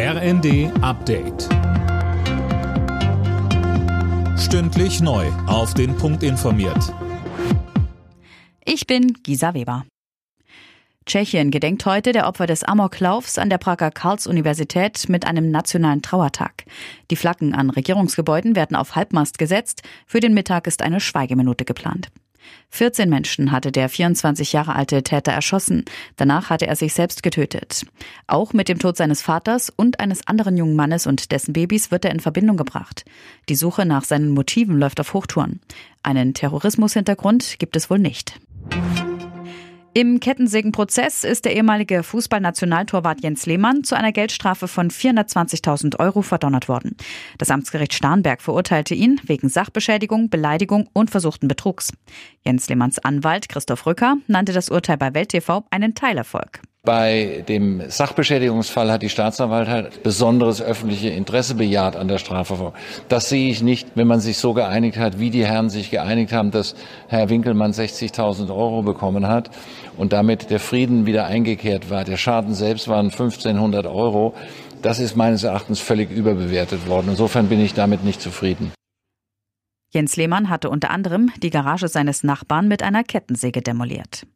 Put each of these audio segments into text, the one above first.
RND Update. Stündlich neu. Auf den Punkt informiert. Ich bin Gisa Weber. Tschechien gedenkt heute der Opfer des Amoklaufs an der Prager Karls-Universität mit einem nationalen Trauertag. Die Flaggen an Regierungsgebäuden werden auf Halbmast gesetzt. Für den Mittag ist eine Schweigeminute geplant. 14 Menschen hatte der 24 Jahre alte Täter erschossen. Danach hatte er sich selbst getötet. Auch mit dem Tod seines Vaters und eines anderen jungen Mannes und dessen Babys wird er in Verbindung gebracht. Die Suche nach seinen Motiven läuft auf Hochtouren. Einen Terrorismushintergrund gibt es wohl nicht. Im Kettensägenprozess ist der ehemalige Fußballnationaltorwart Jens Lehmann zu einer Geldstrafe von 420.000 Euro verdonnert worden. Das Amtsgericht Starnberg verurteilte ihn wegen Sachbeschädigung, Beleidigung und versuchten Betrugs. Jens Lehmanns Anwalt Christoph Rücker nannte das Urteil bei Welt TV einen Teilerfolg. Bei dem Sachbeschädigungsfall hat die Staatsanwaltschaft besonderes öffentliche Interesse bejaht an der Strafverfolgung. Das sehe ich nicht, wenn man sich so geeinigt hat, wie die Herren sich geeinigt haben, dass Herr Winkelmann 60.000 Euro bekommen hat und damit der Frieden wieder eingekehrt war. Der Schaden selbst waren 1500 Euro. Das ist meines Erachtens völlig überbewertet worden. Insofern bin ich damit nicht zufrieden. Jens Lehmann hatte unter anderem die Garage seines Nachbarn mit einer Kettensäge demoliert.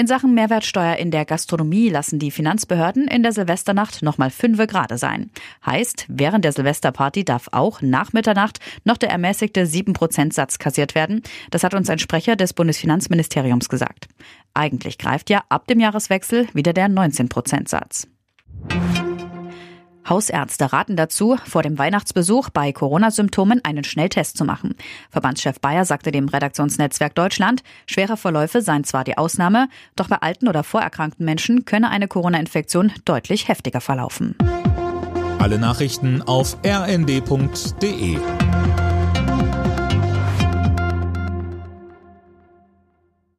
In Sachen Mehrwertsteuer in der Gastronomie lassen die Finanzbehörden in der Silvesternacht nochmal fünfe Grade sein. Heißt, während der Silvesterparty darf auch nach Mitternacht noch der ermäßigte 7%-Satz kassiert werden. Das hat uns ein Sprecher des Bundesfinanzministeriums gesagt. Eigentlich greift ja ab dem Jahreswechsel wieder der 19%-Satz. Hausärzte raten dazu, vor dem Weihnachtsbesuch bei Corona-Symptomen einen Schnelltest zu machen. Verbandschef Bayer sagte dem Redaktionsnetzwerk Deutschland, schwere Verläufe seien zwar die Ausnahme, doch bei alten oder vorerkrankten Menschen könne eine Corona-Infektion deutlich heftiger verlaufen. Alle Nachrichten auf rnd.de